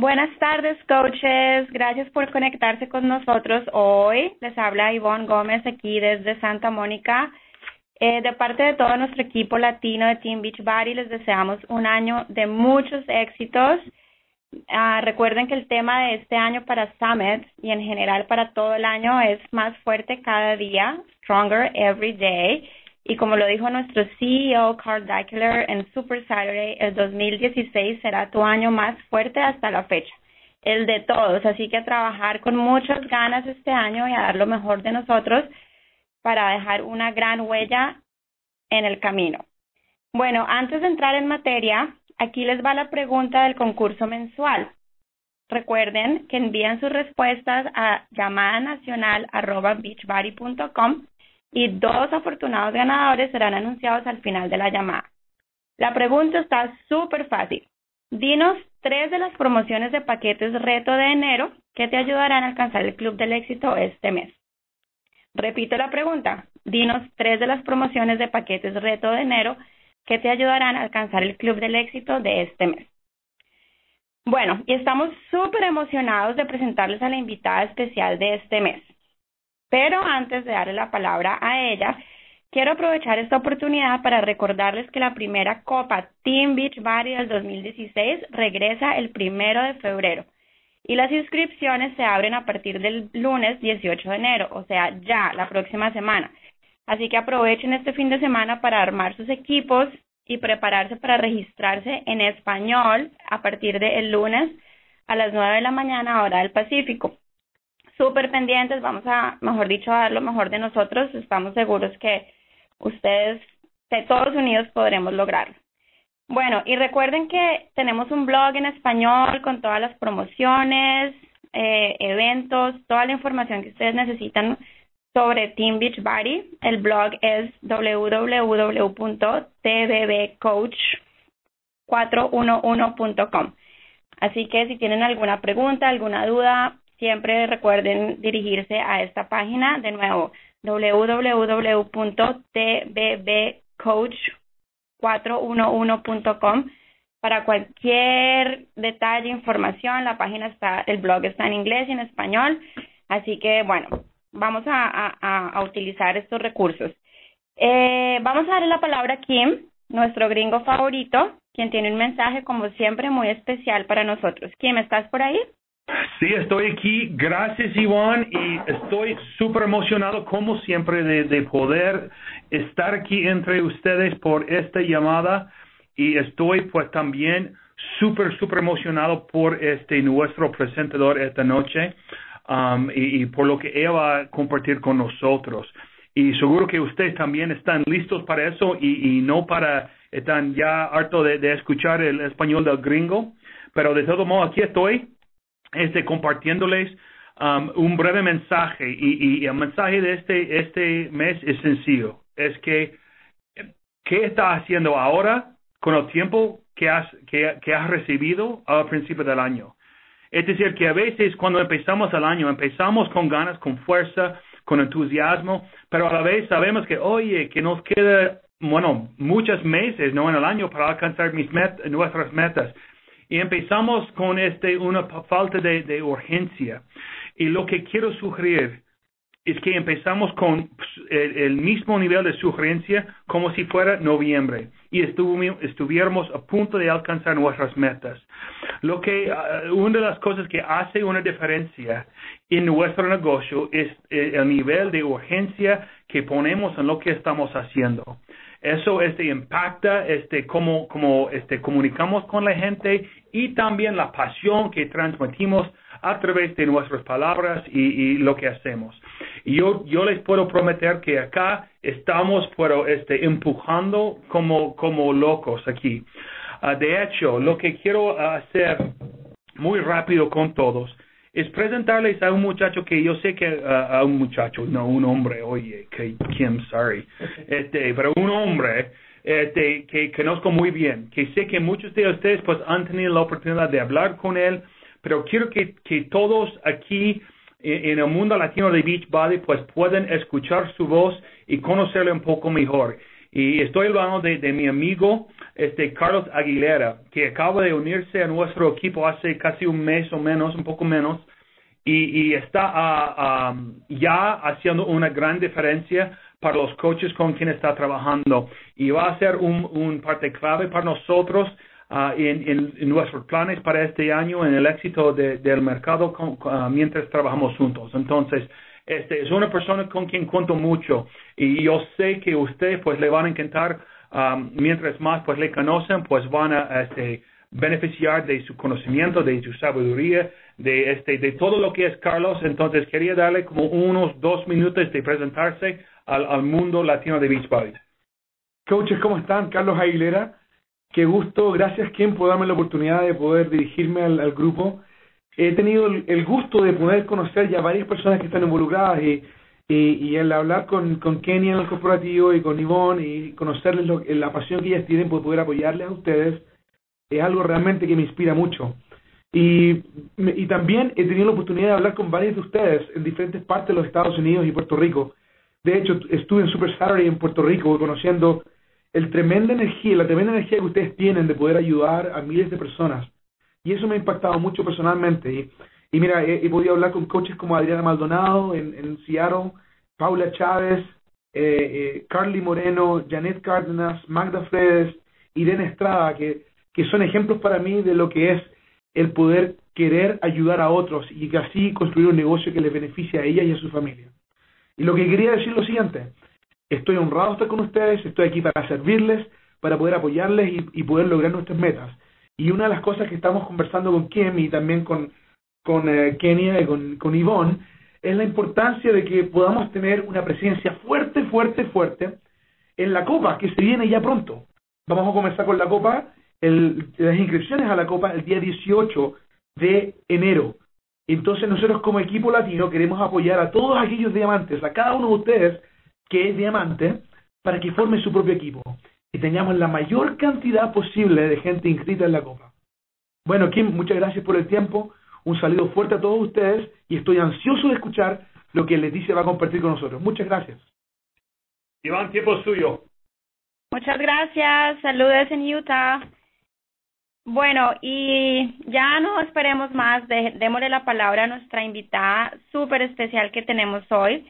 Buenas tardes, coaches. Gracias por conectarse con nosotros hoy. Les habla Ivonne Gómez aquí desde Santa Mónica. Eh, de parte de todo nuestro equipo latino de Team Beachbody, les deseamos un año de muchos éxitos. Ah, recuerden que el tema de este año para Summit y en general para todo el año es más fuerte cada día, stronger every day. Y como lo dijo nuestro CEO Carl Daikeler en Super Saturday, el 2016 será tu año más fuerte hasta la fecha, el de todos. Así que a trabajar con muchas ganas este año y a dar lo mejor de nosotros para dejar una gran huella en el camino. Bueno, antes de entrar en materia, aquí les va la pregunta del concurso mensual. Recuerden que envían sus respuestas a llamada y dos afortunados ganadores serán anunciados al final de la llamada. La pregunta está súper fácil. Dinos tres de las promociones de paquetes reto de enero que te ayudarán a alcanzar el Club del Éxito este mes. Repito la pregunta. Dinos tres de las promociones de paquetes reto de enero que te ayudarán a alcanzar el Club del Éxito de este mes. Bueno, y estamos súper emocionados de presentarles a la invitada especial de este mes. Pero antes de darle la palabra a ella, quiero aprovechar esta oportunidad para recordarles que la primera Copa Team Beach Body del 2016 regresa el primero de febrero y las inscripciones se abren a partir del lunes 18 de enero, o sea, ya la próxima semana. Así que aprovechen este fin de semana para armar sus equipos y prepararse para registrarse en español a partir del lunes a las 9 de la mañana hora del Pacífico súper pendientes, vamos a, mejor dicho, a dar lo mejor de nosotros. Estamos seguros que ustedes, de todos unidos, podremos lograrlo. Bueno, y recuerden que tenemos un blog en español con todas las promociones, eh, eventos, toda la información que ustedes necesitan sobre Team Beachbody. El blog es www.tbbcoach411.com. Así que si tienen alguna pregunta, alguna duda, siempre recuerden dirigirse a esta página de nuevo www.tbbcoach411.com para cualquier detalle, información, la página está, el blog está en inglés y en español, así que bueno, vamos a, utilizar estos recursos. Eh, vamos a darle la palabra a Kim, nuestro gringo favorito, quien tiene un mensaje como siempre muy especial para nosotros. Kim, ¿estás por ahí? Sí, estoy aquí. Gracias, Iván. Y estoy súper emocionado, como siempre, de, poder estar aquí entre ustedes por esta llamada. Y estoy, pues, también súper, súper emocionado por este nuestro presentador esta noche um, y, por lo que ella va a compartir con nosotros. Y seguro que ustedes también están listos para eso y, no para, están ya harto de, de escuchar el español del gringo. Pero de todo modo, aquí estoy este, compartiéndoles um, un breve mensaje y, y, el mensaje de este, este mes es sencillo, es que ¿qué estás haciendo ahora con el tiempo que has, que, has recibido al principio del año? Es decir, que a veces cuando empezamos el año, empezamos con ganas, con fuerza, con entusiasmo, pero a la vez sabemos que, oye, que nos queda, bueno, muchos meses, no en el año, para alcanzar mis met nuestras metas. Y empezamos con este, una falta de, urgencia. Y lo que quiero sugerir es que empezamos con pues, el, mismo nivel de sugerencia como si fuera noviembre y estuviéramos a punto de alcanzar nuestras metas. Lo que, uh, una de las cosas que hace una diferencia en nuestro negocio es eh, el nivel de urgencia que ponemos en lo que estamos haciendo. Eso este, impacta este, cómo, cómo este, comunicamos con la gente y también la pasión que transmitimos a través de nuestras palabras y, y lo que hacemos. Y yo, yo les puedo prometer que acá estamos pero, este, empujando como, como locos aquí. Uh, de hecho, lo que quiero hacer muy rápido con todos es presentarles a un muchacho que yo sé que uh, a un muchacho, no un hombre, oye, que Kim, sorry, este, pero un hombre este, que conozco muy bien, que sé que muchos de ustedes pues han tenido la oportunidad de hablar con él, pero quiero que, que todos aquí en, el mundo latino de Beachbody pues puedan escuchar su voz y conocerle un poco mejor. Y estoy hablando de, de, mi amigo este Carlos Aguilera, que acaba de unirse a nuestro equipo hace casi un mes o menos, un poco menos, y, y está uh, ya haciendo una gran diferencia para los coaches con quien está trabajando. Y va a ser un, un parte clave para nosotros uh, en, en, nuestros planes para este año, en el éxito de, del mercado con, mientras trabajamos juntos. Entonces, este, es una persona con quien cuento mucho y yo sé que ustedes pues le van a encantar um, mientras más pues le conocen pues van a este, beneficiar de su conocimiento, de su sabiduría, de este, de todo lo que es Carlos. Entonces quería darle como unos dos minutos de presentarse al, al mundo latino de Beachbody. Coaches, ¿cómo están? Carlos Aguilera. Qué gusto, gracias Ken por darme la oportunidad de poder dirigirme al, al grupo he tenido el, gusto de poder conocer ya varias personas que están involucradas y, y, el hablar con, con en el corporativo y con Ivonne y conocerles la pasión que ellas tienen por poder apoyarles a ustedes es algo realmente que me inspira mucho. Y, y también he tenido la oportunidad de hablar con varios de ustedes en diferentes partes de los Estados Unidos y Puerto Rico. De hecho, estuve en Super Saturday en Puerto Rico conociendo el tremenda energía, la tremenda energía que ustedes tienen de poder ayudar a miles de personas y eso me ha impactado mucho personalmente. Y, y mira, he, podido hablar con coaches como Adriana Maldonado en, en Seattle, Paula Chávez, eh, eh, Carly Moreno, Janet Cárdenas, Magda Fredes, Irene Estrada, que, que son ejemplos para mí de lo que es el poder querer ayudar a otros y así construir un negocio que les beneficie a ella y a su familia. Y lo que quería decir lo siguiente, estoy honrado de estar con ustedes, estoy aquí para servirles, para poder apoyarles y, y poder lograr nuestras metas. Y una de las cosas que estamos conversando con Kim y también con, con eh, Kenia y con, con Yvonne es la importancia de que podamos tener una presencia fuerte, fuerte, fuerte en la Copa, que se viene ya pronto. Vamos a comenzar con la Copa, el, las inscripciones a la Copa el día 18 de enero. Entonces nosotros como equipo latino queremos apoyar a todos aquellos diamantes, a cada uno de ustedes que es diamante, para que forme su propio equipo y tengamos la mayor cantidad posible de gente inscrita en la Copa. Bueno, Kim, muchas gracias por el tiempo. Un saludo fuerte a todos ustedes y estoy ansioso de escuchar lo que Leticia va a compartir con nosotros. Muchas gracias. Iván, tiempo suyo. Muchas gracias. Saludos en Utah. Bueno, y ya no esperemos más. démosle la palabra a nuestra invitada súper especial que tenemos hoy.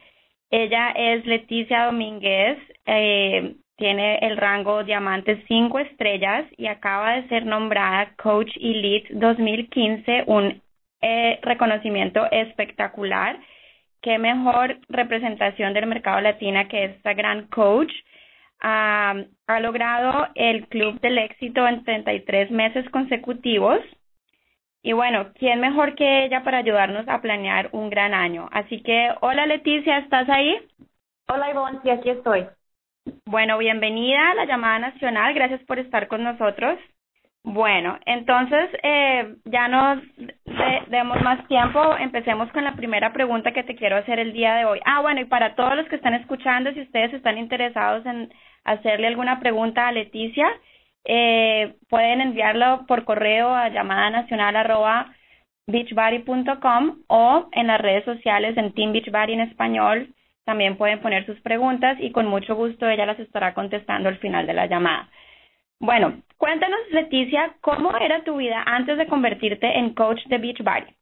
Ella es Leticia Domínguez. Eh, tiene el rango Diamante 5 estrellas y acaba de ser nombrada Coach Elite 2015, un eh, reconocimiento espectacular. Qué mejor representación del mercado latina que esta gran coach. ha logrado el Club del Éxito en 33 meses consecutivos. Y bueno, ¿quién mejor que ella para ayudarnos a planear un gran año? Así que, hola Leticia, ¿estás ahí? Hola Ivonne, sí, aquí estoy. Bueno, bienvenida a la llamada nacional. Gracias por estar con nosotros. Bueno, entonces eh, ya no demos más tiempo. Empecemos con la primera pregunta que te quiero hacer el día de hoy. Ah, bueno, y para todos los que están escuchando, si ustedes están interesados en hacerle alguna pregunta a Leticia, eh, pueden enviarlo por correo a llamada nacional arroba o en las redes sociales en Team Beachbody en español también pueden poner sus preguntas y con mucho gusto ella las estará contestando al final de la llamada. Bueno, cuéntanos, Leticia, ¿cómo era tu vida antes de convertirte en coach de Beachbody?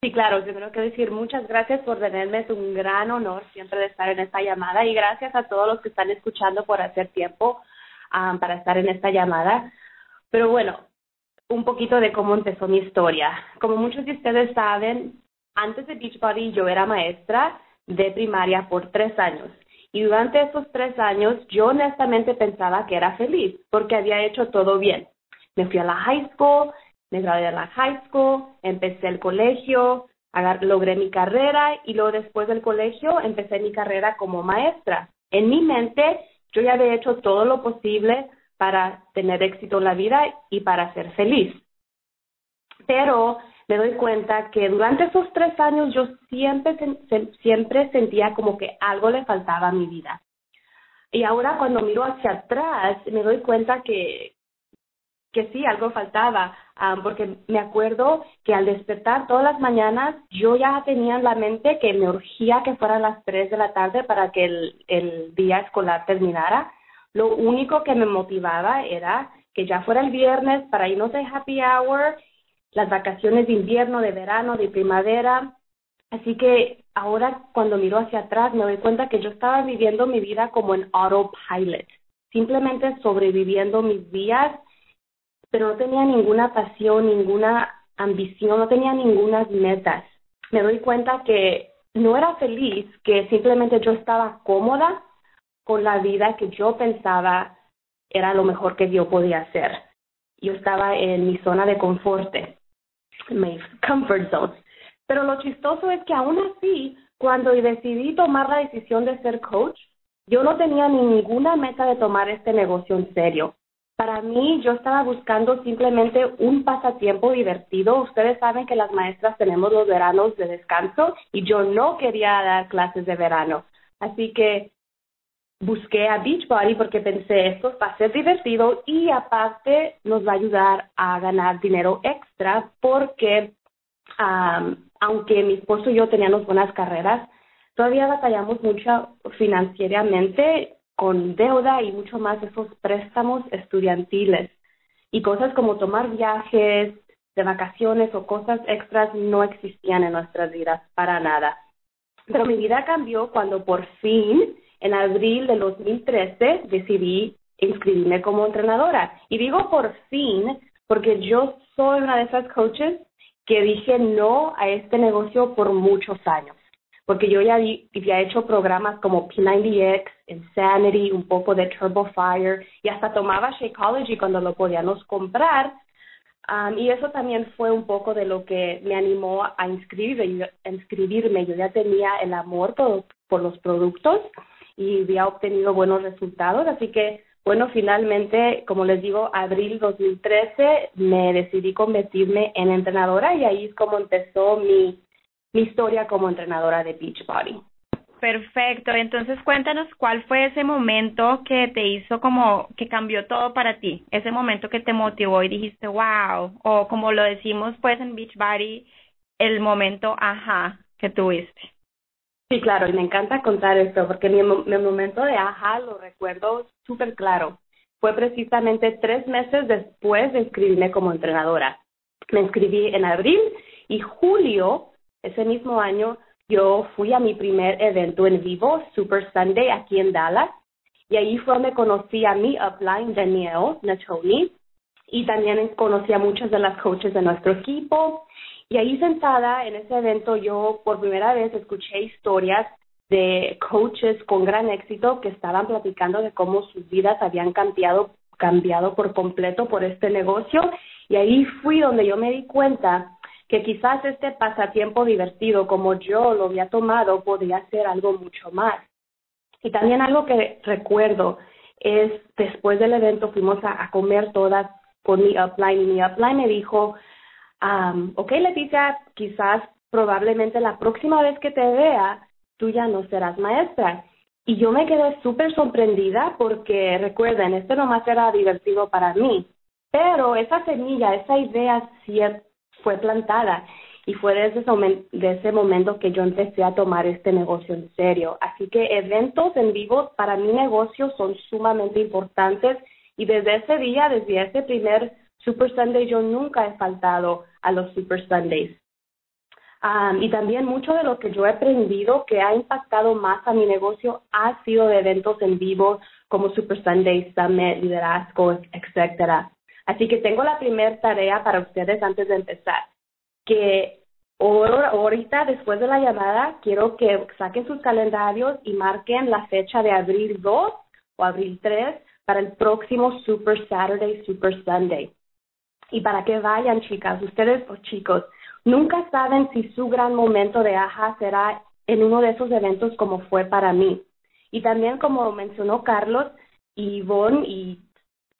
Sí, claro, primero que decir muchas gracias por tenerme, es un gran honor siempre de estar en esta llamada y gracias a todos los que están escuchando por hacer tiempo um, para estar en esta llamada. Pero bueno, un poquito de cómo empezó mi historia. Como muchos de ustedes saben, antes de Beachbody yo era maestra de primaria por tres años. Y durante esos tres años yo honestamente pensaba que era feliz porque había hecho todo bien. Me fui a la high school, me gradué de la high school, empecé el colegio, logré mi carrera y luego después del colegio empecé mi carrera como maestra. En mi mente yo ya había hecho todo lo posible para tener éxito en la vida y para ser feliz. Pero me doy cuenta que durante esos tres años yo siempre, siempre sentía como que algo le faltaba a mi vida. Y ahora cuando miro hacia atrás me doy cuenta que, que sí, algo faltaba. porque me acuerdo que al despertar todas las mañanas yo ya tenía en la mente que me urgía que fueran las 3 de la tarde para que el, el día escolar terminara. Lo único que me motivaba era que ya fuera el viernes para irnos de happy hour, las vacaciones de invierno, de verano, de primavera. Así que ahora cuando miro hacia atrás me doy cuenta que yo estaba viviendo mi vida como en autopilot, simplemente sobreviviendo mis días pero no tenía ninguna pasión, ninguna ambición, no tenía ninguna metas. Me doy cuenta que no era feliz, que simplemente yo estaba cómoda con la vida que yo pensaba era lo mejor que yo podía hacer. Yo estaba en mi zona de confort, mi comfort zone. Pero lo chistoso es que aún así, cuando decidí tomar la decisión de ser coach, yo no tenía ninguna meta de tomar este negocio en serio. Para mí, yo estaba buscando simplemente un pasatiempo divertido. Ustedes saben que las maestras tenemos los veranos de descanso y yo no quería dar clases de verano. Así que busqué a Beachbody porque pensé esto va a ser divertido y aparte nos va a ayudar a ganar dinero extra porque aunque mi esposo y yo teníamos buenas carreras, todavía batallamos mucho financieramente con deuda y mucho más esos préstamos estudiantiles. Y cosas como tomar viajes de vacaciones o cosas extras no existían en nuestras vidas para nada. Pero mi vida cambió cuando por fin, en abril de 2013, decidí inscribirme como entrenadora. Y digo por fin porque yo soy una de esas coaches que dije no a este negocio por muchos años porque yo ya había hecho programas como P90X, Insanity, un poco de Turbo Fire y hasta tomaba Shakeology cuando lo podíamos comprar. Um, y eso también fue un poco de lo que me animó a inscribirme. A inscribirme. Yo ya tenía el amor por, por los productos y había obtenido buenos resultados, así que bueno, finalmente, como les digo, abril 2013 me decidí convertirme en entrenadora y ahí es como empezó mi mi historia como entrenadora de Beachbody. Perfecto, entonces cuéntanos cuál fue ese momento que te hizo como que cambió todo para ti, ese momento que te motivó y dijiste wow, o como lo decimos pues en Beachbody, el momento ajá que tuviste. Sí, claro, y me encanta contar esto porque mi, mi momento de ajá lo recuerdo súper claro. Fue precisamente tres meses después de inscribirme como entrenadora. Me inscribí en abril y julio ese mismo año yo fui a mi primer evento en vivo, Super Sunday, aquí en Dallas, y ahí fue donde conocí a mi upline, Danielle Natoni, y también conocí a muchas de las coaches de nuestro equipo. Y ahí sentada en ese evento yo por primera vez escuché historias de coaches con gran éxito que estaban platicando de cómo sus vidas habían cambiado, cambiado por completo por este negocio. Y ahí fui donde yo me di cuenta que quizás este pasatiempo divertido como yo lo había tomado podría ser algo mucho más. Y también algo que recuerdo es después del evento fuimos a, comer todas con mi upline y mi upline me dijo, um, ok Leticia, quizás probablemente la próxima vez que te vea tú ya no serás maestra. Y yo me quedé súper sorprendida porque recuerden, esto nomás era divertido para mí, pero esa semilla, esa idea cierta, fue plantada y fue desde ese, ese momento que yo empecé a tomar este negocio en serio. Así que eventos en vivo para mi negocio son sumamente importantes y desde ese día, desde ese primer Super Sunday, yo nunca he faltado a los Super Sundays. y también mucho de lo que yo he aprendido que ha impactado más a mi negocio ha sido de eventos en vivo como Super Sunday, Summit, Liderazgo, etcétera. Así que tengo la primera tarea para ustedes antes de empezar, que ahorita después de la llamada quiero que saquen sus calendarios y marquen la fecha de abril 2 o abril 3 para el próximo Super Saturday, Super Sunday. Y para que vayan, chicas, ustedes o chicos, nunca saben si su gran momento de AJA será en uno de esos eventos como fue para mí. Y también como mencionó Carlos, Yvonne y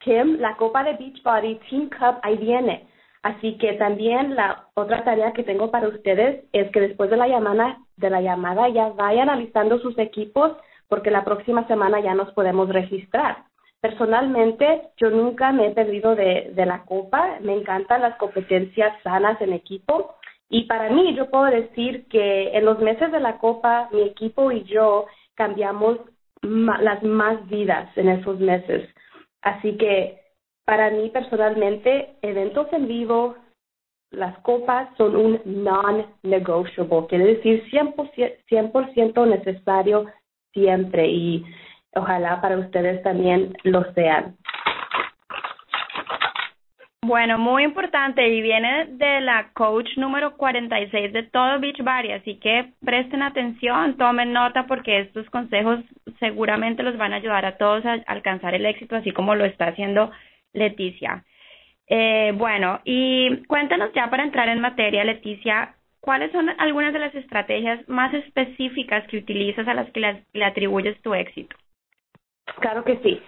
Kim, la Copa de Beachbody Team Cup ahí viene. Así que también la otra tarea que tengo para ustedes es que después de la llamada, de la llamada ya vayan alistando sus equipos porque la próxima semana ya nos podemos registrar. Personalmente, yo nunca me he perdido de, de la copa. Me encantan las competencias sanas en equipo. Y para mí, yo puedo decir que en los meses de la copa, mi equipo y yo cambiamos las más vidas en esos meses. Así que para mí personalmente, eventos en vivo, las copas son un non-negotiable, quiere decir 100%, 100 necesario siempre y ojalá para ustedes también lo sean. Bueno, muy importante y viene de la coach número 46 de todo Beach Body, así que presten atención, tomen nota porque estos consejos seguramente los van a ayudar a todos a alcanzar el éxito, así como lo está haciendo Leticia. Eh, bueno, y cuéntanos ya para entrar en materia, Leticia, ¿cuáles son algunas de las estrategias más específicas que utilizas a las que le, atribuyes tu éxito? Claro que sí.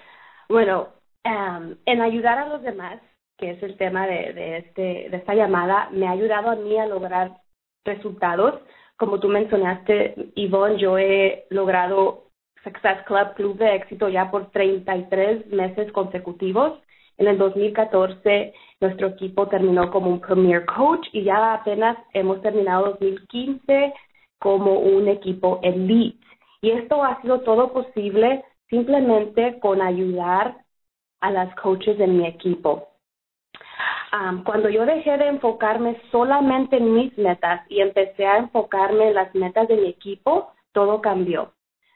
Bueno, um, en ayudar a los demás, que es el tema de, de, este, de esta llamada, me ha ayudado a mí a lograr resultados. Como tú mencionaste, Yvonne, yo he logrado Success Club, Club de Éxito, ya por 33 meses consecutivos. En el 2014 nuestro equipo terminó como un Premier Coach y ya apenas hemos terminado 2015 como un equipo Elite. Y esto ha sido todo posible simplemente con ayudar a las coaches en mi equipo. cuando yo dejé de enfocarme solamente en mis metas y empecé a enfocarme en las metas de mi equipo, todo cambió.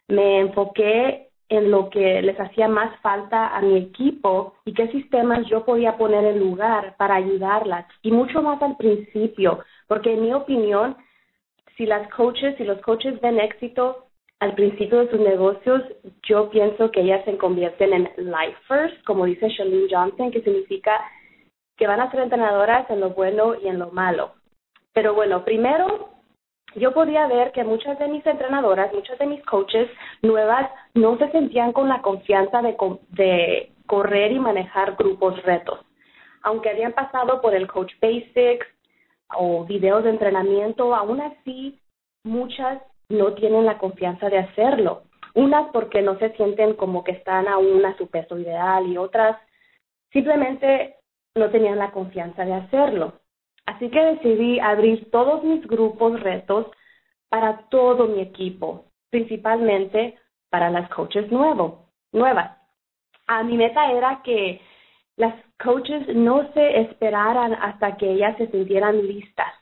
Me enfoqué en lo que les hacía más falta a mi equipo y qué sistemas yo podía poner en lugar para ayudarlas y mucho más al principio, porque en mi opinión, si las coaches, si los coaches ven éxito al principio de sus negocios, yo pienso que ellas se convierten en lifers, como dice Shalene Johnson, que significa que van a ser entrenadoras en lo bueno y en lo malo. Pero bueno, primero yo podía ver que muchas de mis entrenadoras, muchas de mis coaches nuevas no se sentían con la confianza de, correr y manejar grupos retos. Aunque habían pasado por el Coach Basics o videos de entrenamiento, aún así muchas no tienen la confianza de hacerlo. Unas porque no se sienten como que están aún a su peso ideal y otras simplemente no tenían la confianza de hacerlo. Así que decidí abrir todos mis grupos retos para todo mi equipo, principalmente para las coaches nuevo, nuevas. A mi meta era que las coaches no se esperaran hasta que ellas se sintieran listas,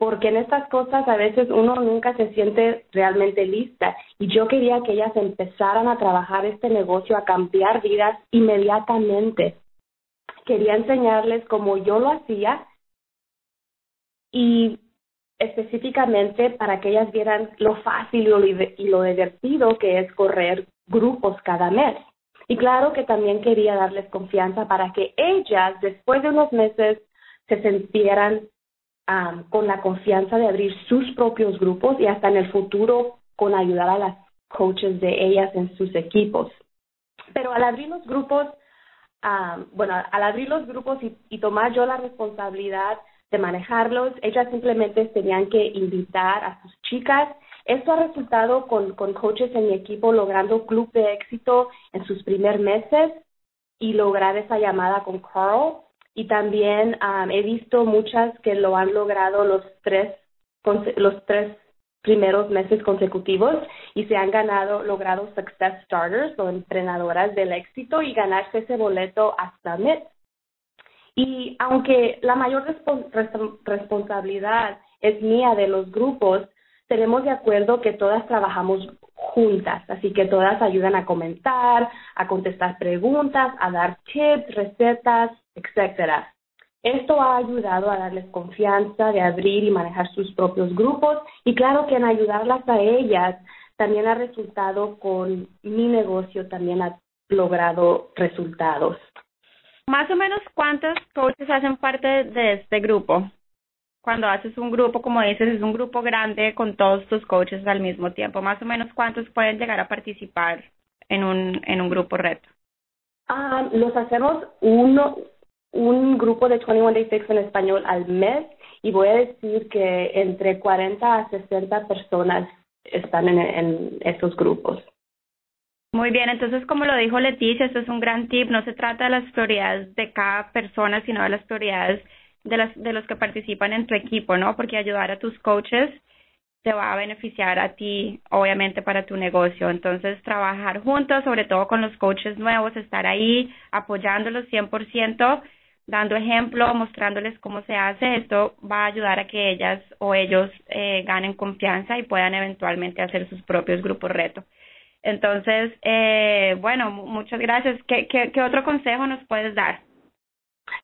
porque en estas cosas a veces uno nunca se siente realmente lista y yo quería que ellas empezaran a trabajar este negocio, a cambiar vidas inmediatamente. Quería enseñarles como yo lo hacía y específicamente para que ellas vieran lo fácil y lo divertido que es correr grupos cada mes. Y claro que también quería darles confianza para que ellas, después de unos meses, se sintieran con la confianza de abrir sus propios grupos y hasta en el futuro con ayudar a las coaches de ellas en sus equipos. Pero al abrir los grupos, bueno, al abrir los grupos y tomar yo la responsabilidad de manejarlos. Ellas simplemente tenían que invitar a sus chicas. Esto ha resultado con, con coaches en mi equipo logrando club de éxito en sus primeros meses y lograr esa llamada con Carl. Y también um, he visto muchas que lo han logrado los tres, los tres primeros meses consecutivos y se han ganado, logrado Success Starters o entrenadoras del éxito y ganarse ese boleto hasta Summit. Y aunque la mayor responsabilidad es mía de los grupos, tenemos de acuerdo que todas trabajamos juntas, así que todas ayudan a comentar, a contestar preguntas, a dar tips, recetas, etcétera. Esto ha ayudado a darles confianza de abrir y manejar sus propios grupos y claro que en ayudarlas a ellas también ha resultado con mi negocio, también ha logrado resultados. Más o menos, ¿cuántos coaches hacen parte de este grupo? Cuando haces un grupo, como dices, es un grupo grande con todos tus coaches al mismo tiempo. Más o menos, ¿cuántos pueden llegar a participar en un, en un grupo reto? Ah, los hacemos uno, un grupo de 21 Day Fix en español al mes y voy a decir que entre 40 a 60 personas están en, en esos grupos. Muy bien, entonces como lo dijo Leticia, esto es un gran tip, no se trata de las prioridades de cada persona, sino de las prioridades de, las, de los que participan en tu equipo, ¿no? Porque ayudar a tus coaches te va a beneficiar a ti, obviamente, para tu negocio. Entonces, trabajar juntos, sobre todo con los coaches nuevos, estar ahí apoyándolos 100%, dando ejemplo, mostrándoles cómo se hace, esto va a ayudar a que ellas o ellos eh, ganen confianza y puedan eventualmente hacer sus propios grupos reto. Entonces, eh, bueno, muchas gracias. ¿Qué, qué, ¿Qué otro consejo nos puedes dar?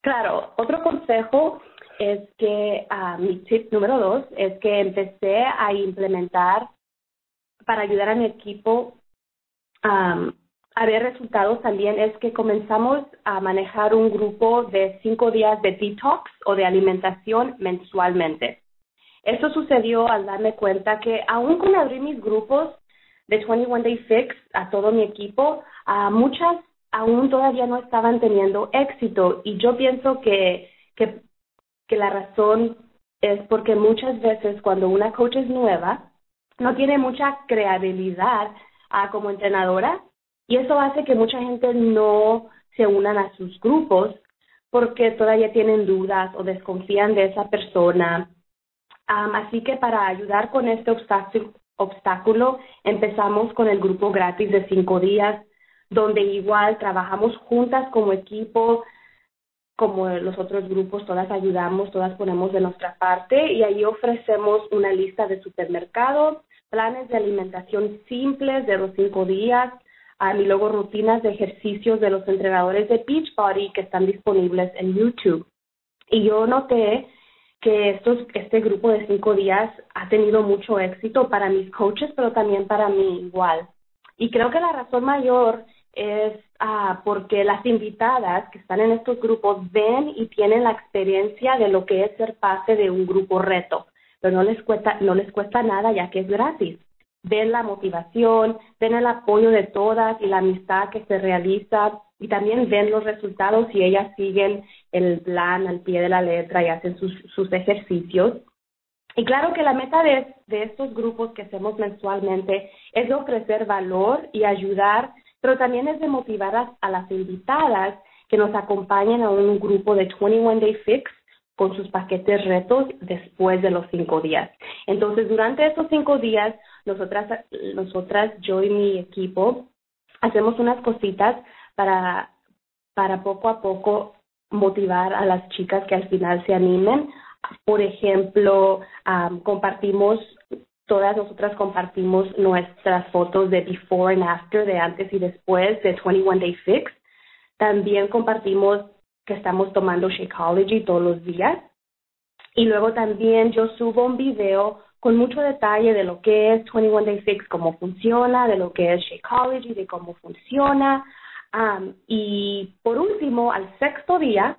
Claro, otro consejo es que uh, mi tip número dos es que empecé a implementar para ayudar a mi equipo um, a ver resultados también es que comenzamos a manejar un grupo de cinco días de detox o de alimentación mensualmente. Esto sucedió al darme cuenta que aún con abrir mis grupos de 21 Day Fix a todo mi equipo, a muchas aún todavía no estaban teniendo éxito. Y yo pienso que, que, la razón es porque muchas veces cuando una coach es nueva, no tiene mucha creatividad uh, como entrenadora. Y eso hace que mucha gente no se unan a sus grupos porque todavía tienen dudas o desconfían de esa persona. Así que para ayudar con este obstáculo, obstáculo, empezamos con el grupo gratis de cinco días, donde igual trabajamos juntas como equipo, como los otros grupos, todas ayudamos, todas ponemos de nuestra parte y ahí ofrecemos una lista de supermercados, planes de alimentación simples de los cinco días, y luego rutinas de ejercicios de los entrenadores de Beachbody que están disponibles en YouTube. Y yo noté que estos, este grupo de cinco días ha tenido mucho éxito para mis coaches, pero también para mí igual. Y creo que la razón mayor es ah, porque las invitadas que están en estos grupos ven y tienen la experiencia de lo que es ser parte de un grupo reto, pero no les cuesta, no les cuesta nada ya que es gratis. Ven la motivación, ven el apoyo de todas y la amistad que se realiza y también ven los resultados y ellas siguen el plan al pie de la letra y hacen sus, sus ejercicios. Y claro que la meta de, de estos grupos que hacemos mensualmente es ofrecer valor y ayudar pero también es de motivar a, las invitadas que nos acompañen a un grupo de 21 Day Fix con sus paquetes retos después de los cinco días. Entonces, durante esos cinco días, nosotras, nosotras, yo y mi equipo, hacemos unas cositas para, para poco a poco motivar a las chicas que al final se animen. Por ejemplo, compartimos Todas nosotras compartimos nuestras fotos de before and after, de antes y después de 21 Day Fix. También compartimos que estamos tomando Shakeology todos los días. Y luego también yo subo un video con mucho detalle de lo que es 21 Day Fix, cómo funciona, de lo que es Shakeology, de cómo funciona. Um, y por último, al sexto día,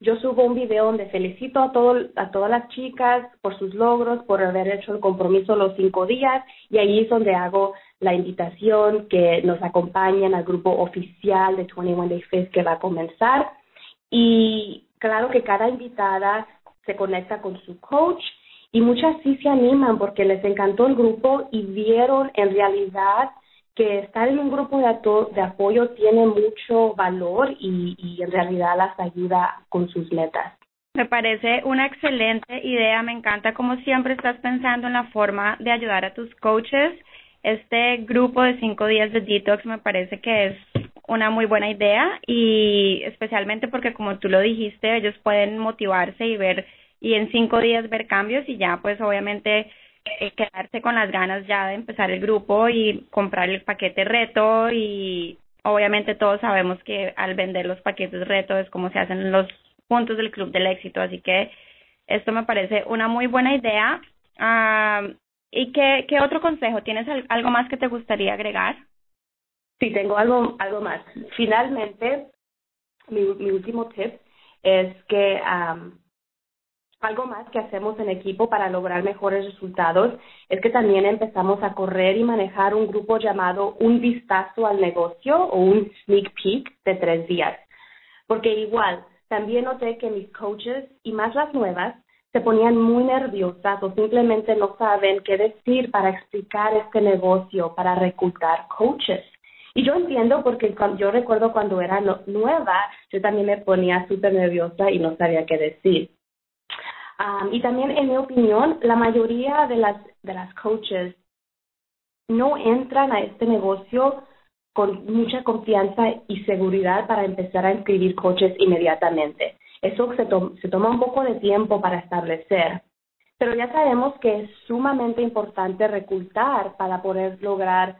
yo subo un video donde felicito a, todo, a todas las chicas por sus logros, por haber hecho el compromiso los cinco días y ahí es donde hago la invitación que nos acompañen al grupo oficial de 21 Day Fest que va a comenzar. Y claro que cada invitada se conecta con su coach y muchas sí se animan porque les encantó el grupo y vieron en realidad que estar en un grupo de, apoyo tiene mucho valor y, y en realidad las ayuda con sus metas. Me parece una excelente idea, me encanta como siempre estás pensando en la forma de ayudar a tus coaches. Este grupo de cinco días de detox me parece que es una muy buena idea y especialmente porque como tú lo dijiste, ellos pueden motivarse y ver y en cinco días ver cambios y ya pues obviamente eh, quedarse con las ganas ya de empezar el grupo y comprar el paquete reto y obviamente todos sabemos que al vender los paquetes reto es como se hacen los puntos del club del éxito, así que esto me parece una muy buena idea. Ah, ¿Y qué, qué otro consejo? ¿Tienes algo más que te gustaría agregar? Sí, tengo algo, algo más. Finalmente, mi, mi último tip es que algo más que hacemos en equipo para lograr mejores resultados es que también empezamos a correr y manejar un grupo llamado Un Vistazo al Negocio o un Sneak Peek de tres días. Porque igual, también noté que mis coaches y más las nuevas se ponían muy nerviosas o simplemente no saben qué decir para explicar este negocio, para reclutar coaches. Y yo entiendo porque yo recuerdo cuando era nueva, yo también me ponía súper nerviosa y no sabía qué decir. Um, y también, en mi opinión, la mayoría de las, de las coaches no entran a este negocio con mucha confianza y seguridad para empezar a inscribir coaches inmediatamente. Eso se, se toma un poco de tiempo para establecer, pero ya sabemos que es sumamente importante reclutar para poder lograr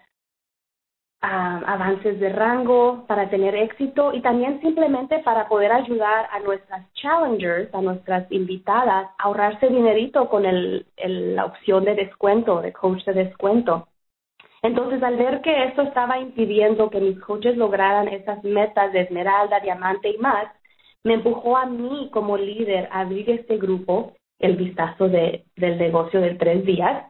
avances de rango, para tener éxito y también simplemente para poder ayudar a nuestras challengers, a nuestras invitadas, a ahorrarse dinerito con el, la opción de descuento, de coach de descuento. Entonces, al ver que esto estaba impidiendo que mis coaches lograran esas metas de esmeralda, diamante y más, me empujó a mí como líder a abrir este grupo, el vistazo de, del negocio de tres días,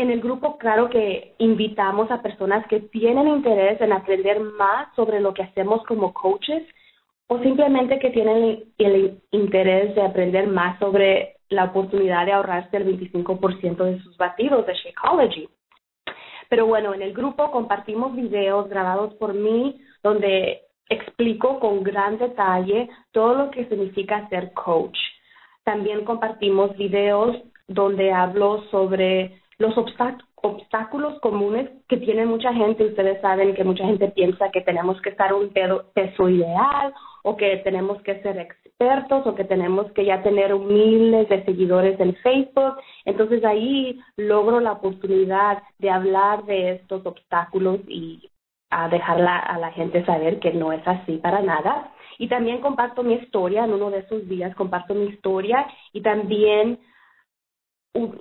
en el grupo, claro que invitamos a personas que tienen interés en aprender más sobre lo que hacemos como coaches o simplemente que tienen el interés de aprender más sobre la oportunidad de ahorrarse el 25% de sus batidos de Shakeology. Pero bueno, en el grupo compartimos videos grabados por mí donde explico con gran detalle todo lo que significa ser coach. También compartimos videos donde hablo sobre los obstáculos comunes que tiene mucha gente, ustedes saben que mucha gente piensa que tenemos que estar un peso ideal o que tenemos que ser expertos o que tenemos que ya tener miles de seguidores en Facebook. Entonces ahí logro la oportunidad de hablar de estos obstáculos y a dejarla a la gente saber que no es así para nada. Y también comparto mi historia, en uno de esos días comparto mi historia y también uh,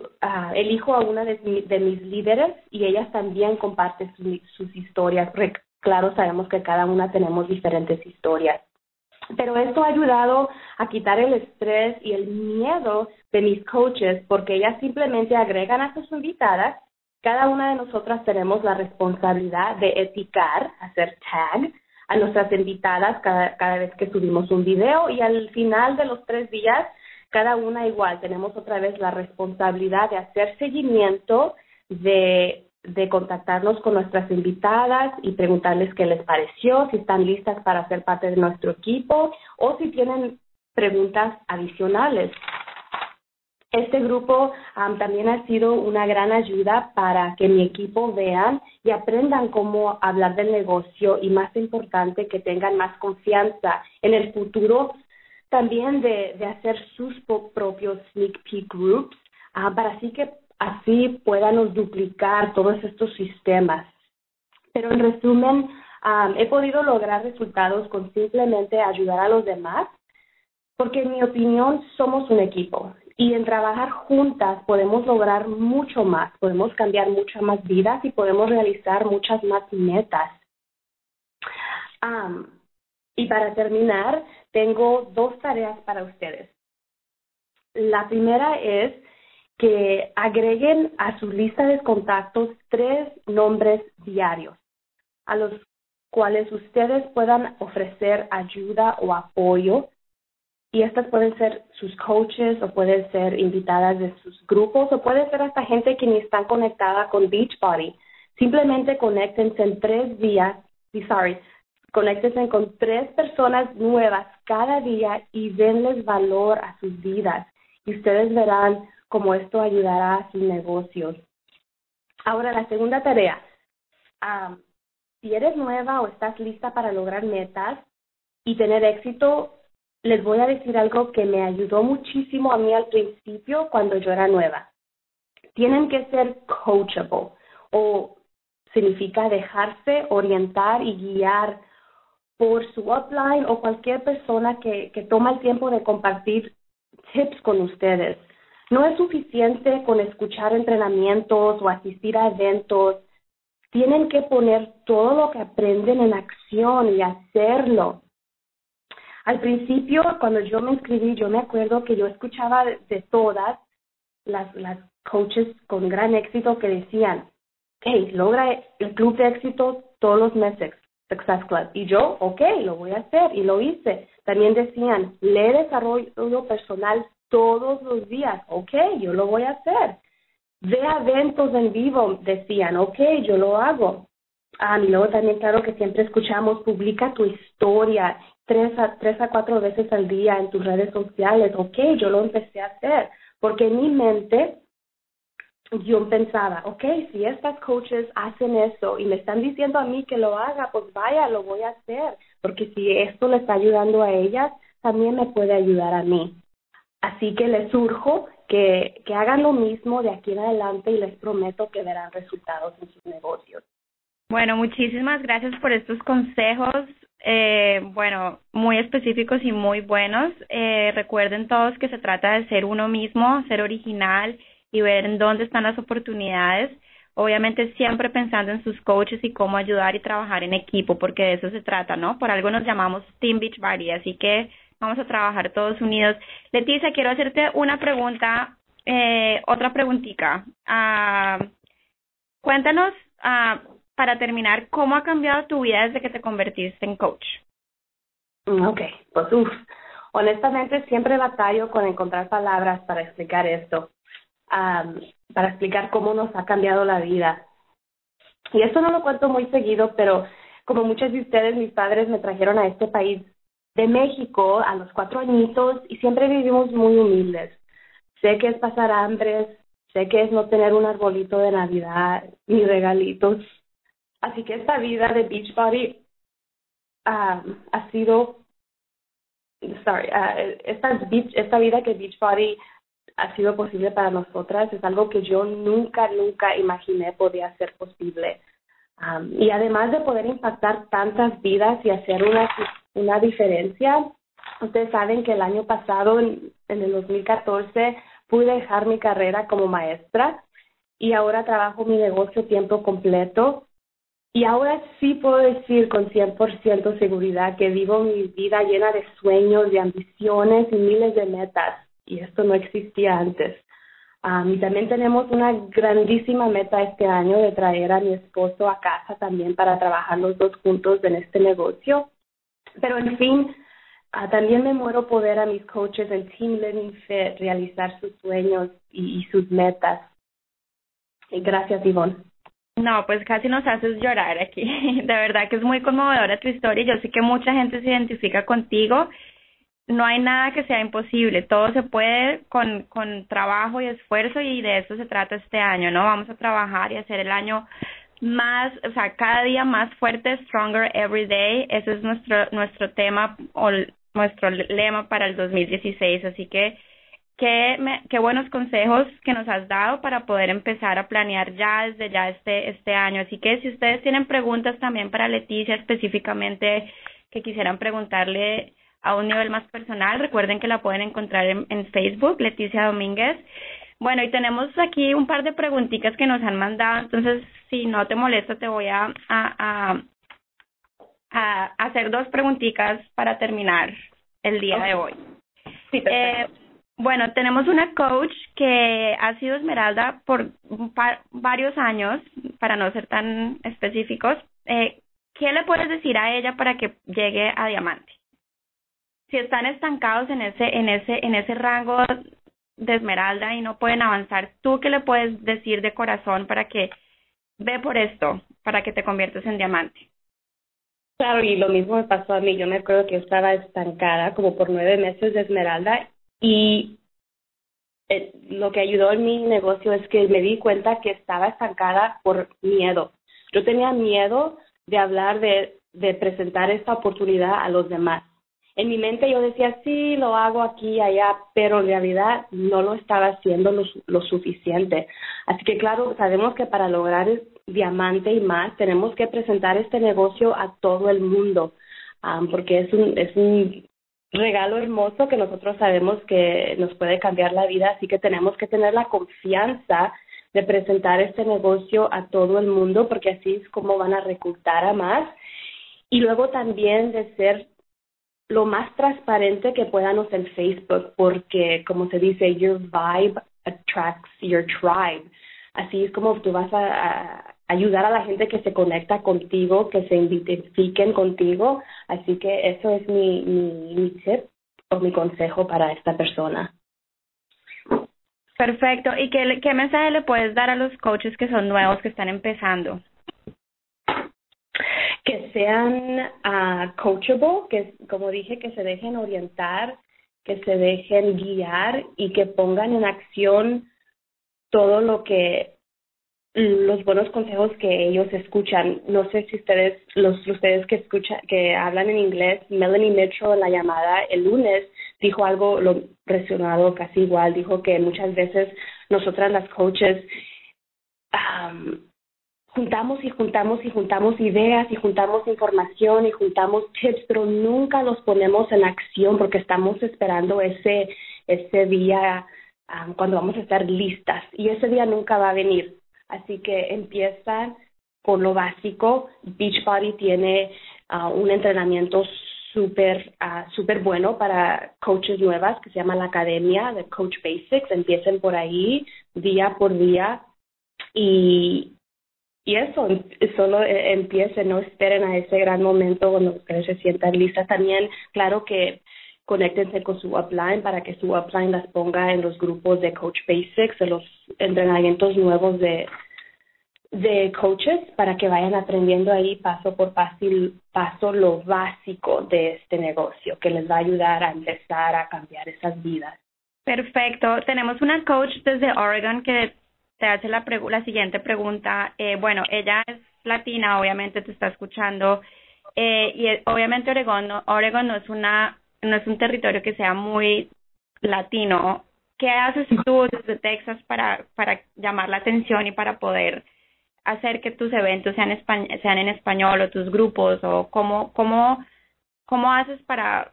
elijo a una de, mis líderes y ellas también comparten sus historias. Claro, sabemos que cada una tenemos diferentes historias. Pero esto ha ayudado a quitar el estrés y el miedo de mis coaches porque ellas simplemente agregan a sus invitadas. Cada una de nosotras tenemos la responsabilidad de eticar, hacer tag a nuestras invitadas cada vez que subimos un video y al final de los tres días cada una igual tenemos otra vez la responsabilidad de hacer seguimiento, de, de contactarnos con nuestras invitadas y preguntarles qué les pareció, si están listas para ser parte de nuestro equipo o si tienen preguntas adicionales. Este grupo también ha sido una gran ayuda para que mi equipo vean y aprendan cómo hablar del negocio y más importante que tengan más confianza en el futuro también de, de hacer sus propios sneak peek groups ah, para así que así puedan duplicar todos estos sistemas. Pero en resumen, he podido lograr resultados con simplemente ayudar a los demás, porque en mi opinión somos un equipo y en trabajar juntas podemos lograr mucho más, podemos cambiar muchas más vidas y podemos realizar muchas más metas. y para terminar, tengo dos tareas para ustedes. La primera es que agreguen a su lista de contactos tres nombres diarios a los cuales ustedes puedan ofrecer ayuda o apoyo. Y estas pueden ser sus coaches o pueden ser invitadas de sus grupos o puede ser hasta gente que ni está conectada con Beachbody. Simplemente conéctense en tres días, sorry, Conéctense con tres personas nuevas cada día y denles valor a sus vidas. Y ustedes verán cómo esto ayudará a sus negocios. Ahora, la segunda tarea. si eres nueva o estás lista para lograr metas y tener éxito, les voy a decir algo que me ayudó muchísimo a mí al principio cuando yo era nueva. Tienen que ser coachable o significa dejarse orientar y guiar por su upline o cualquier persona que, que toma el tiempo de compartir tips con ustedes. No es suficiente con escuchar entrenamientos o asistir a eventos. Tienen que poner todo lo que aprenden en acción y hacerlo. Al principio, cuando yo me inscribí, yo me acuerdo que yo escuchaba de, todas las, las coaches con gran éxito que decían, hey, logra el club de éxito todos los meses. Success Club. Y yo, ok, lo voy a hacer y lo hice. También decían, lee desarrollo personal todos los días. Ok, yo lo voy a hacer. Ve eventos en vivo, decían, ok, yo lo hago. Ah, y luego también, claro que siempre escuchamos, publica tu historia tres a, tres a cuatro veces al día en tus redes sociales. Ok, yo lo empecé a hacer, porque mi mente yo pensaba, ok, si estas coaches hacen eso y me están diciendo a mí que lo haga, pues vaya, lo voy a hacer, porque si esto le está ayudando a ellas, también me puede ayudar a mí. Así que les surjo que, que hagan lo mismo de aquí en adelante y les prometo que verán resultados en sus negocios. Bueno, muchísimas gracias por estos consejos, eh, bueno, muy específicos y muy buenos. Eh, recuerden todos que se trata de ser uno mismo, ser original y ver en dónde están las oportunidades. Obviamente siempre pensando en sus coaches y cómo ayudar y trabajar en equipo, porque de eso se trata, ¿no? Por algo nos llamamos Team Beach Body, así que vamos a trabajar todos unidos. Leticia, quiero hacerte una pregunta, eh, otra preguntita. Uh, cuéntanos, uh, para terminar, ¿cómo ha cambiado tu vida desde que te convertiste en coach? Mm, ok, pues uff, honestamente siempre batallo con encontrar palabras para explicar esto para explicar cómo nos ha cambiado la vida. Y esto no lo cuento muy seguido, pero como muchos de ustedes, mis padres me trajeron a este país de México a los cuatro añitos y siempre vivimos muy humildes. Sé que es pasar hambre, sé que es no tener un arbolito de Navidad ni regalitos. Así que esta vida de Beachbody ha sido, sorry, uh, esta, esta vida que Beachbody ha sido posible para nosotras es algo que yo nunca, nunca imaginé podía ser posible. y además de poder impactar tantas vidas y hacer una, una diferencia, ustedes saben que el año pasado, en, en el 2014, pude dejar mi carrera como maestra y ahora trabajo mi negocio tiempo completo. Y ahora sí puedo decir con 100% seguridad que vivo mi vida llena de sueños, de ambiciones y miles de metas y esto no existía antes. Um, y también tenemos una grandísima meta este año de traer a mi esposo a casa también para trabajar los dos juntos en este negocio. Pero en fin, uh, también me muero poder a mis coaches en Team Living Fit realizar sus sueños y, sus metas. Gracias, Ivonne. No, pues casi nos haces llorar aquí. De verdad que es muy conmovedora tu historia. Yo sé que mucha gente se identifica contigo no hay nada que sea imposible, todo se puede con, con trabajo y esfuerzo y de eso se trata este año, ¿no? Vamos a trabajar y hacer el año más, o sea, cada día más fuerte, stronger every day, ese es nuestro, nuestro tema o nuestro lema para el 2016, así que qué, me, qué buenos consejos que nos has dado para poder empezar a planear ya desde ya este, este año, así que si ustedes tienen preguntas también para Leticia específicamente que quisieran preguntarle a un nivel más personal. Recuerden que la pueden encontrar en, Facebook, Leticia Domínguez. Bueno, y tenemos aquí un par de preguntitas que nos han mandado, entonces si no te molesta te voy a, a, a, hacer dos preguntitas para terminar el día de hoy. Sí, eh, bueno, tenemos una coach que ha sido Esmeralda por varios años, para no ser tan específicos. Eh, ¿Qué le puedes decir a ella para que llegue a diamante? Si están estancados en ese, en ese, en ese rango de esmeralda y no pueden avanzar, ¿tú qué le puedes decir de corazón para que ve por esto, para que te conviertas en diamante? Claro, y lo mismo me pasó a mí. Yo me acuerdo que estaba estancada como por nueve meses de esmeralda y eh, lo que ayudó en mi negocio es que me di cuenta que estaba estancada por miedo. Yo tenía miedo de hablar de, de presentar esta oportunidad a los demás en mi mente yo decía, sí, lo hago aquí y allá, pero en realidad no lo estaba haciendo lo, suficiente. Así que claro, sabemos que para lograr diamante y más, tenemos que presentar este negocio a todo el mundo, porque es un, es un regalo hermoso que nosotros sabemos que nos puede cambiar la vida, así que tenemos que tener la confianza de presentar este negocio a todo el mundo, porque así es como van a reclutar a más. Y luego también de ser lo más transparente que podamos en Facebook, porque como se dice, your vibe attracts your tribe. Así es como tú vas a, ayudar a la gente que se conecta contigo, que se identifiquen contigo. Así que eso es mi, mi, mi tip o mi consejo para esta persona. Perfecto. ¿Y qué, qué mensaje le puedes dar a los coaches que son nuevos, que están empezando? Que sean uh, coachable, que como dije, que se dejen orientar, que se dejen guiar y que pongan en acción todo lo que los buenos consejos que ellos escuchan. No sé si ustedes, los ustedes que escuchan, que hablan en inglés, Melanie Mitchell en la llamada el lunes dijo algo lo relacionado casi igual, dijo que muchas veces nosotras las coaches juntamos y juntamos y juntamos ideas y juntamos información y juntamos tips, pero nunca los ponemos en acción porque estamos esperando ese, ese día cuando vamos a estar listas y ese día nunca va a venir. Así que empiezan por lo básico. Beachbody tiene uh, un entrenamiento súper uh, super bueno para coaches nuevas que se llama la Academia de Coach Basics. Empiecen por ahí día por día y, y eso, solo empiecen, no esperen a ese gran momento cuando ustedes se sientan listas. También, claro que conéctense con su upline para que su upline las ponga en los grupos de Coach Basics, en los entrenamientos nuevos de, de coaches para que vayan aprendiendo ahí paso por paso, paso lo básico de este negocio que les va a ayudar a empezar a cambiar esas vidas. Perfecto. Tenemos una coach desde Oregon que te hace la, la siguiente pregunta. Eh, bueno, ella es latina, obviamente te está escuchando. Eh, y obviamente Oregon no, Oregon no es una no es un territorio que sea muy latino. ¿Qué haces tú desde Texas para para llamar la atención y para poder hacer que tus eventos sean sean en español o tus grupos o cómo cómo cómo haces para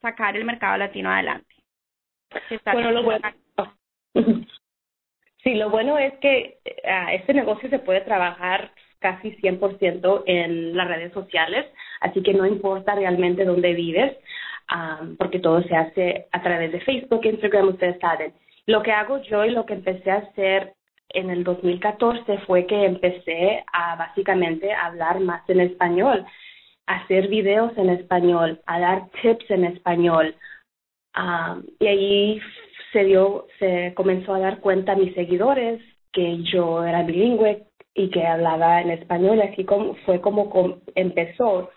sacar el mercado latino adelante? Bueno, lo bueno. Sí, lo bueno es que uh, este negocio se puede trabajar casi 100% en las redes sociales, así que no importa realmente dónde vives, um, porque todo se hace a través de Facebook, Instagram, ustedes saben. Lo que hago yo y lo que empecé a hacer en el 2014 fue que empecé a básicamente hablar más en español, hacer videos en español, a dar tips en español. Um, y ahí se dio, se comenzó a dar cuenta a mis seguidores que yo era bilingüe y que hablaba en español, así como fue como empezó.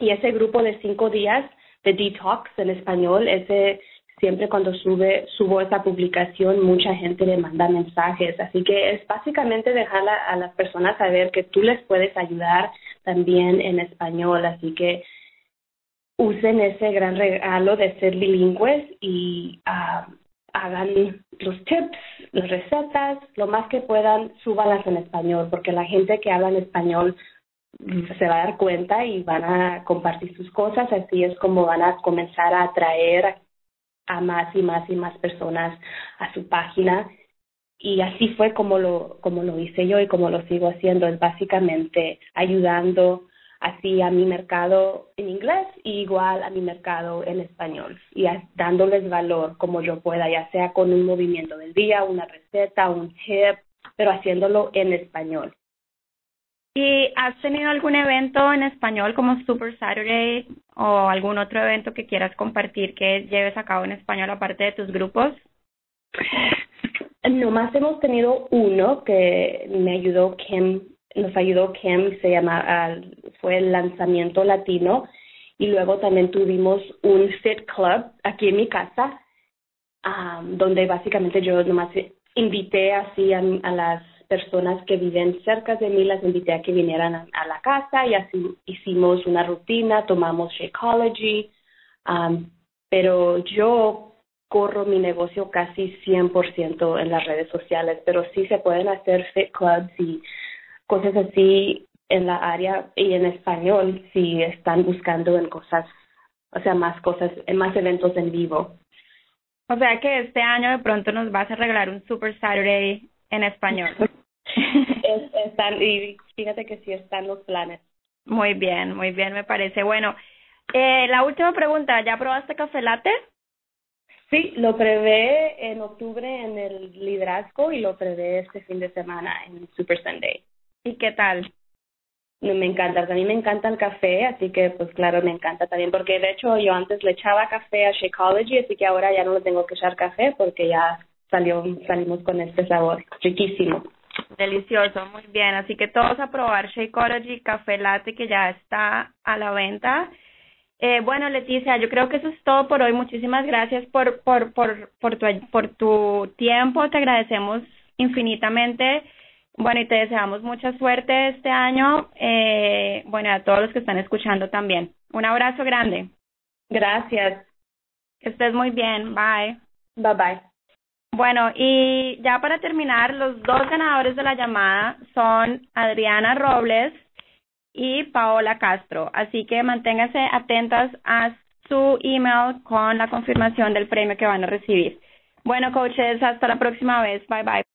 Y ese grupo de cinco días de detox en español, ese siempre cuando sube, subo esa publicación, mucha gente le manda mensajes. Así que es básicamente dejar a, las personas saber que tú les puedes ayudar también en español. Así que usen ese gran regalo de ser bilingües y uh, hagan los tips, las recetas, lo más que puedan, súbalas en español, porque la gente que habla en español se va a dar cuenta y van a compartir sus cosas, así es como van a comenzar a atraer a más y más y más personas a su página. Y así fue como lo como lo hice yo y como lo sigo haciendo. Es básicamente ayudando así a mi mercado en inglés y igual a mi mercado en español y dándoles valor como yo pueda, ya sea con un movimiento del día, una receta, un tip, pero haciéndolo en español. ¿Y has tenido algún evento en español como Super Saturday o algún otro evento que quieras compartir que lleves a cabo en español aparte de tus grupos? Nomás hemos tenido uno que me ayudó Kim nos ayudó Kim, se llama, fue el lanzamiento latino. Y luego también tuvimos un fit club aquí en mi casa, donde básicamente yo nomás invité así a, las personas que viven cerca de mí, las invité a que vinieran a, la casa y así hicimos una rutina, tomamos Shakeology, pero yo corro mi negocio casi 100% en las redes sociales, pero sí se pueden hacer fit clubs y cosas así en la área y en español si están buscando en cosas, o sea, más cosas, más eventos en vivo. O sea que este año de pronto nos vas a regalar un Super Saturday en español. están, y fíjate que sí están los planes. Muy bien, muy bien, me parece. Bueno, eh, la última pregunta, ¿ya probaste café latte? Sí, lo probé en octubre en el liderazgo y lo probé este fin de semana en Super Sunday. ¿Y qué tal? Me encanta, a mí me encanta el café, así que pues claro, me encanta también, porque de hecho yo antes le echaba café a Shakeology, así que ahora ya no le tengo que echar café porque ya salió, salimos con este sabor riquísimo. Delicioso, muy bien. Así que todos a probar Shakeology Café Latte que ya está a la venta. Eh, bueno, Leticia, yo creo que eso es todo por hoy. Muchísimas gracias por, por, por, por, tu, por tu tiempo. Te agradecemos infinitamente. Bueno, y te deseamos mucha suerte este año. Eh, bueno, a todos los que están escuchando también. Un abrazo grande. Gracias. Que estés muy bien. Bye. Bye bye. Bueno, y ya para terminar, los dos ganadores de la llamada son Adriana Robles y Paola Castro. Así que manténganse atentas a su email con la confirmación del premio que van a recibir. Bueno, coaches, hasta la próxima vez. Bye bye.